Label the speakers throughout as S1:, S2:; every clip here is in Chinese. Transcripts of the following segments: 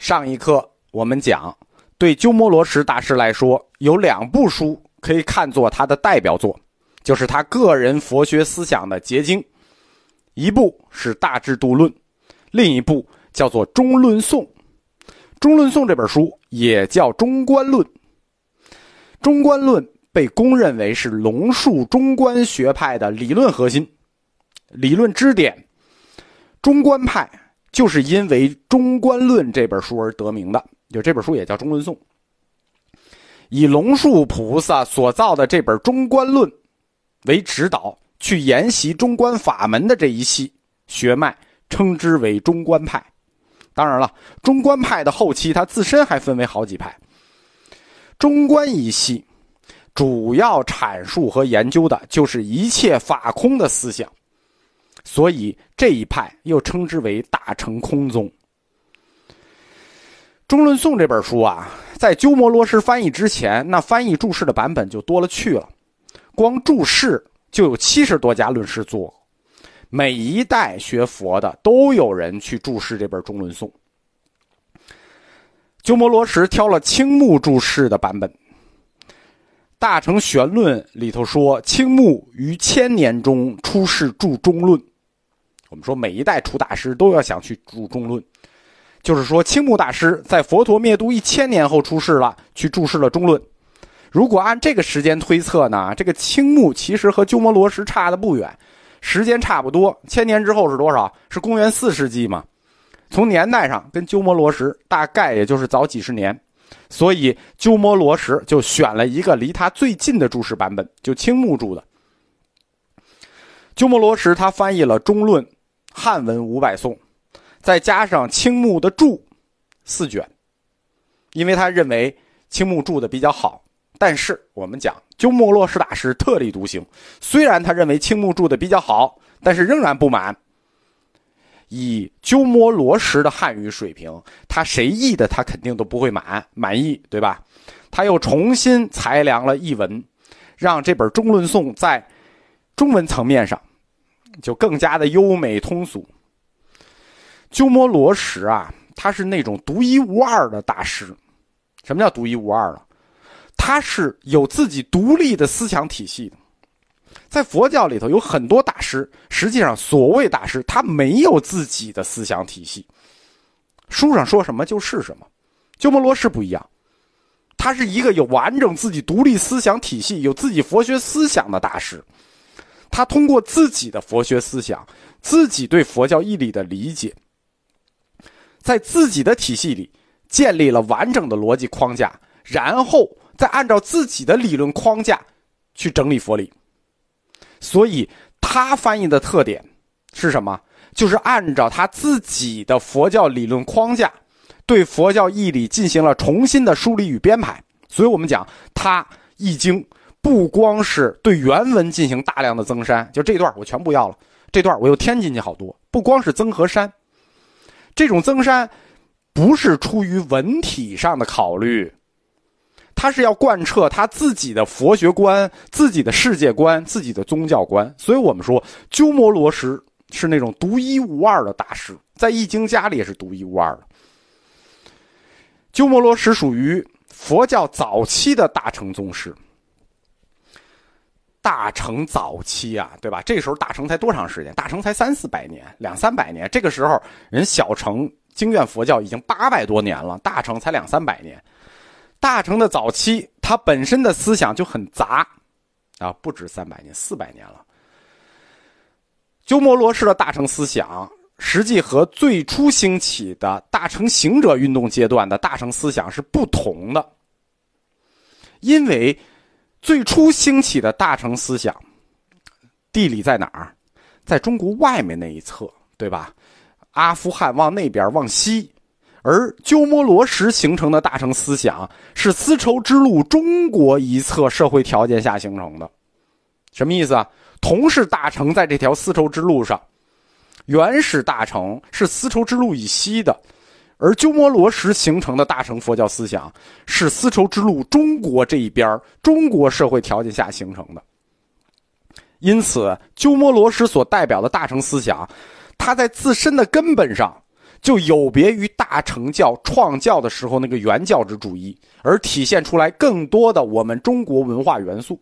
S1: 上一课我们讲，对鸠摩罗什大师来说，有两部书可以看作他的代表作，就是他个人佛学思想的结晶。一部是《大智度论》，另一部叫做《中论颂》。《中论颂》这本书也叫《中观论》。《中观论》被公认为是龙树中观学派的理论核心、理论支点。中观派。就是因为《中观论》这本书而得名的，就这本书也叫《中论颂》。以龙树菩萨所造的这本《中观论》为指导，去研习中观法门的这一系学脉，称之为中观派。当然了，中观派的后期，它自身还分为好几派。中观一系主要阐述和研究的就是一切法空的思想。所以这一派又称之为大乘空宗。《中论颂》这本书啊，在鸠摩罗什翻译之前，那翻译注释的版本就多了去了，光注释就有七十多家论师做，每一代学佛的都有人去注释这本《中论颂》。鸠摩罗什挑了青木注释的版本，《大乘玄论》里头说，青木于千年中出世注中论。我们说每一代出大师都要想去注中论，就是说青木大师在佛陀灭度一千年后出世了，去注释了中论。如果按这个时间推测呢，这个青木其实和鸠摩罗什差的不远，时间差不多。千年之后是多少？是公元四世纪嘛？从年代上跟鸠摩罗什大概也就是早几十年，所以鸠摩罗什就选了一个离他最近的注释版本，就青木注的。鸠摩罗什他翻译了中论。汉文五百颂，再加上青木的注四卷，因为他认为青木注的比较好。但是我们讲鸠摩罗什大师特立独行，虽然他认为青木注的比较好，但是仍然不满。以鸠摩罗什的汉语水平，他谁译的他肯定都不会满满意，对吧？他又重新裁量了译文，让这本中论颂在中文层面上。就更加的优美通俗。鸠摩罗什啊，他是那种独一无二的大师。什么叫独一无二呢？他是有自己独立的思想体系的。在佛教里头有很多大师，实际上所谓大师，他没有自己的思想体系，书上说什么就是什么。鸠摩罗什不一样，他是一个有完整自己独立思想体系、有自己佛学思想的大师。他通过自己的佛学思想，自己对佛教义理的理解，在自己的体系里建立了完整的逻辑框架，然后再按照自己的理论框架去整理佛理。所以，他翻译的特点是什么？就是按照他自己的佛教理论框架，对佛教义理进行了重新的梳理与编排。所以我们讲他易经。不光是对原文进行大量的增删，就这段我全部要了，这段我又添进去好多。不光是增和删，这种增删不是出于文体上的考虑，他是要贯彻他自己的佛学观、自己的世界观、自己的宗教观。所以我们说，鸠摩罗什是那种独一无二的大师，在易经家里也是独一无二的。鸠摩罗什属于佛教早期的大乘宗师。大成早期啊，对吧？这时候大成才多长时间？大成才三四百年，两三百年。这个时候人小乘经院佛教已经八百多年了，大成才两三百年。大成的早期，它本身的思想就很杂，啊，不止三百年，四百年了。鸠摩罗什的大乘思想，实际和最初兴起的大乘行者运动阶段的大乘思想是不同的，因为。最初兴起的大乘思想，地理在哪儿？在中国外面那一侧，对吧？阿富汗往那边往西，而鸠摩罗什形成的大乘思想是丝绸之路中国一侧社会条件下形成的。什么意思啊？同是大乘在这条丝绸之路上，原始大乘是丝绸之路以西的。而鸠摩罗什形成的大乘佛教思想，是丝绸之路中国这一边中国社会条件下形成的。因此，鸠摩罗什所代表的大乘思想，它在自身的根本上就有别于大乘教创教的时候那个原教旨主义，而体现出来更多的我们中国文化元素。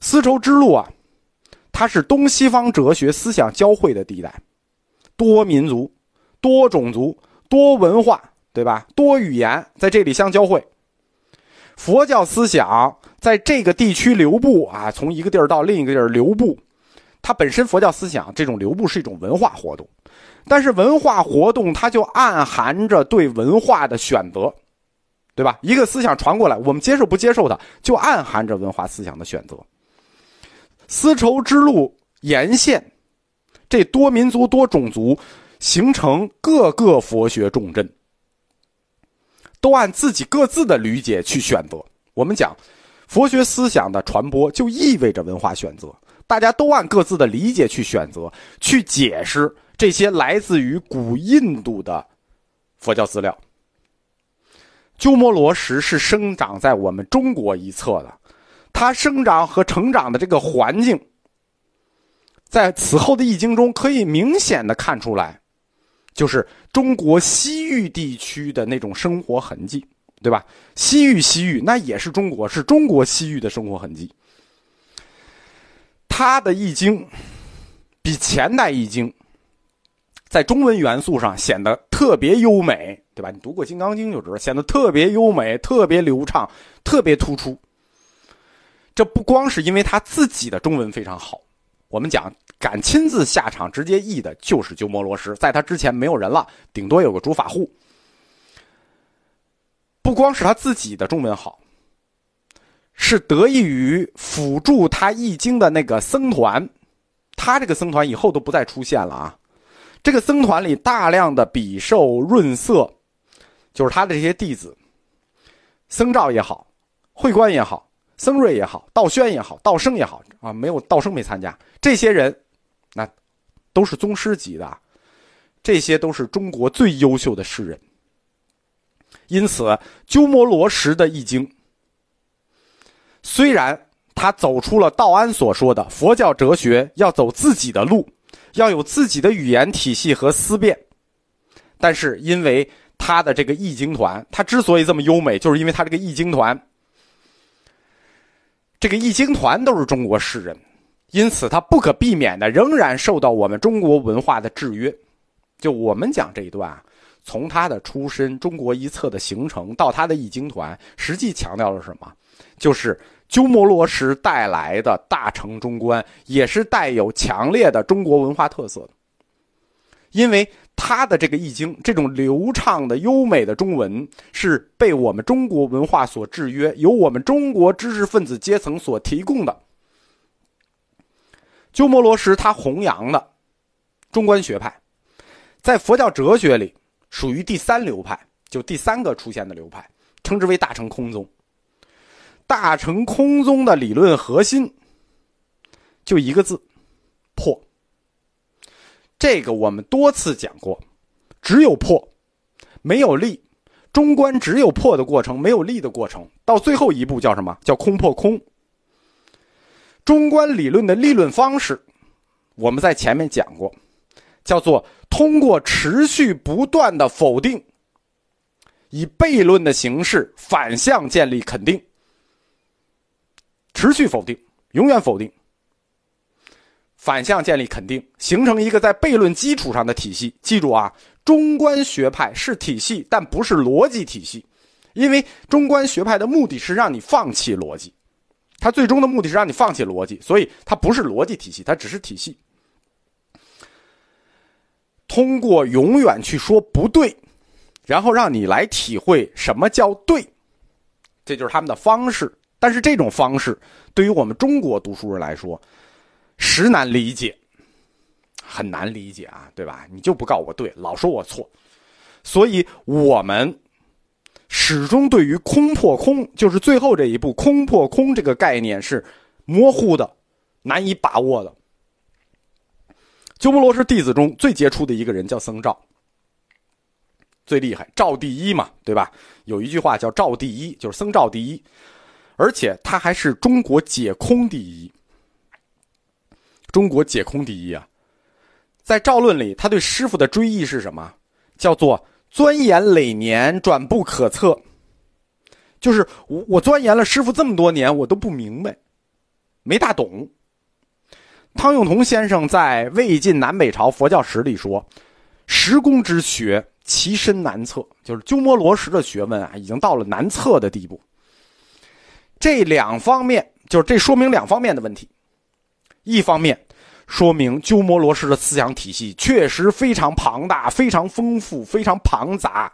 S1: 丝绸之路啊，它是东西方哲学思想交汇的地带，多民族、多种族、多文化，对吧？多语言在这里相交汇。佛教思想在这个地区流布啊，从一个地儿到另一个地儿流布，它本身佛教思想这种流布是一种文化活动。但是文化活动，它就暗含着对文化的选择，对吧？一个思想传过来，我们接受不接受它，就暗含着文化思想的选择。丝绸之路沿线，这多民族多种族形成各个佛学重镇，都按自己各自的理解去选择。我们讲，佛学思想的传播就意味着文化选择，大家都按各自的理解去选择，去解释。这些来自于古印度的佛教资料。鸠摩罗什是生长在我们中国一侧的，它生长和成长的这个环境，在此后的易经中可以明显的看出来，就是中国西域地区的那种生活痕迹，对吧？西域，西域那也是中国，是中国西域的生活痕迹。他的易经比前代易经。在中文元素上显得特别优美，对吧？你读过《金刚经》就知道，显得特别优美、特别流畅、特别突出。这不光是因为他自己的中文非常好，我们讲敢亲自下场直接译的就是鸠摩罗什，在他之前没有人了，顶多有个主法护。不光是他自己的中文好，是得益于辅助他译经的那个僧团，他这个僧团以后都不再出现了啊。这个僧团里大量的比寿润色，就是他的这些弟子，僧兆也好，慧观也好，僧瑞也好，道宣也好，道生也好啊，没有道生没参加。这些人，那都是宗师级的，这些都是中国最优秀的诗人。因此，鸠摩罗什的易经，虽然他走出了道安所说的佛教哲学要走自己的路。要有自己的语言体系和思辨，但是因为他的这个易经团，他之所以这么优美，就是因为他这个易经团，这个易经团都是中国诗人，因此他不可避免的仍然受到我们中国文化的制约。就我们讲这一段啊，从他的出身、中国一侧的形成到他的易经团，实际强调了什么？就是。鸠摩罗什带来的大乘中观，也是带有强烈的中国文化特色的。因为他的这个易经，这种流畅的优美的中文，是被我们中国文化所制约，由我们中国知识分子阶层所提供的。鸠摩罗什他弘扬的中观学派，在佛教哲学里属于第三流派，就第三个出现的流派，称之为大乘空宗。大乘空宗的理论核心，就一个字：这个我们多次讲过，只有破，没有立。中观只有破的过程，没有立的过程。到最后一步叫什么？叫空破空。中观理论的立论方式，我们在前面讲过，叫做通过持续不断的否定，以悖论的形式反向建立肯定。持续否定，永远否定，反向建立肯定，形成一个在悖论基础上的体系。记住啊，中观学派是体系，但不是逻辑体系，因为中观学派的目的是让你放弃逻辑，它最终的目的是让你放弃逻辑，所以它不是逻辑体系，它只是体系。通过永远去说不对，然后让你来体会什么叫对，这就是他们的方式。但是这种方式对于我们中国读书人来说，实难理解，很难理解啊，对吧？你就不告我对，老说我错，所以我们始终对于空破空，就是最后这一步空破空这个概念是模糊的、难以把握的。鸠摩罗什弟子中最杰出的一个人叫僧肇，最厉害，肇第一嘛，对吧？有一句话叫“肇第一”，就是僧肇第一。而且他还是中国解空第一，中国解空第一啊！在赵论里，他对师傅的追忆是什么？叫做钻研累年，转不可测。就是我我钻研了师傅这么多年，我都不明白，没大懂。汤用彤先生在《魏晋南北朝佛教史》里说：“石工之学，其深难测。”就是鸠摩罗什的学问啊，已经到了难测的地步。这两方面，就是这说明两方面的问题。一方面，说明鸠摩罗什的思想体系确实非常庞大、非常丰富、非常庞杂。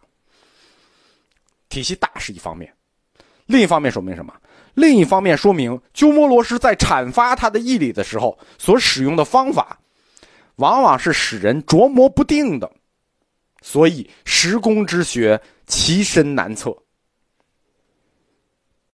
S1: 体系大是一方面，另一方面说明什么？另一方面说明，鸠摩罗什在阐发他的义理的时候，所使用的方法，往往是使人琢磨不定的，所以，时工之学其深难测。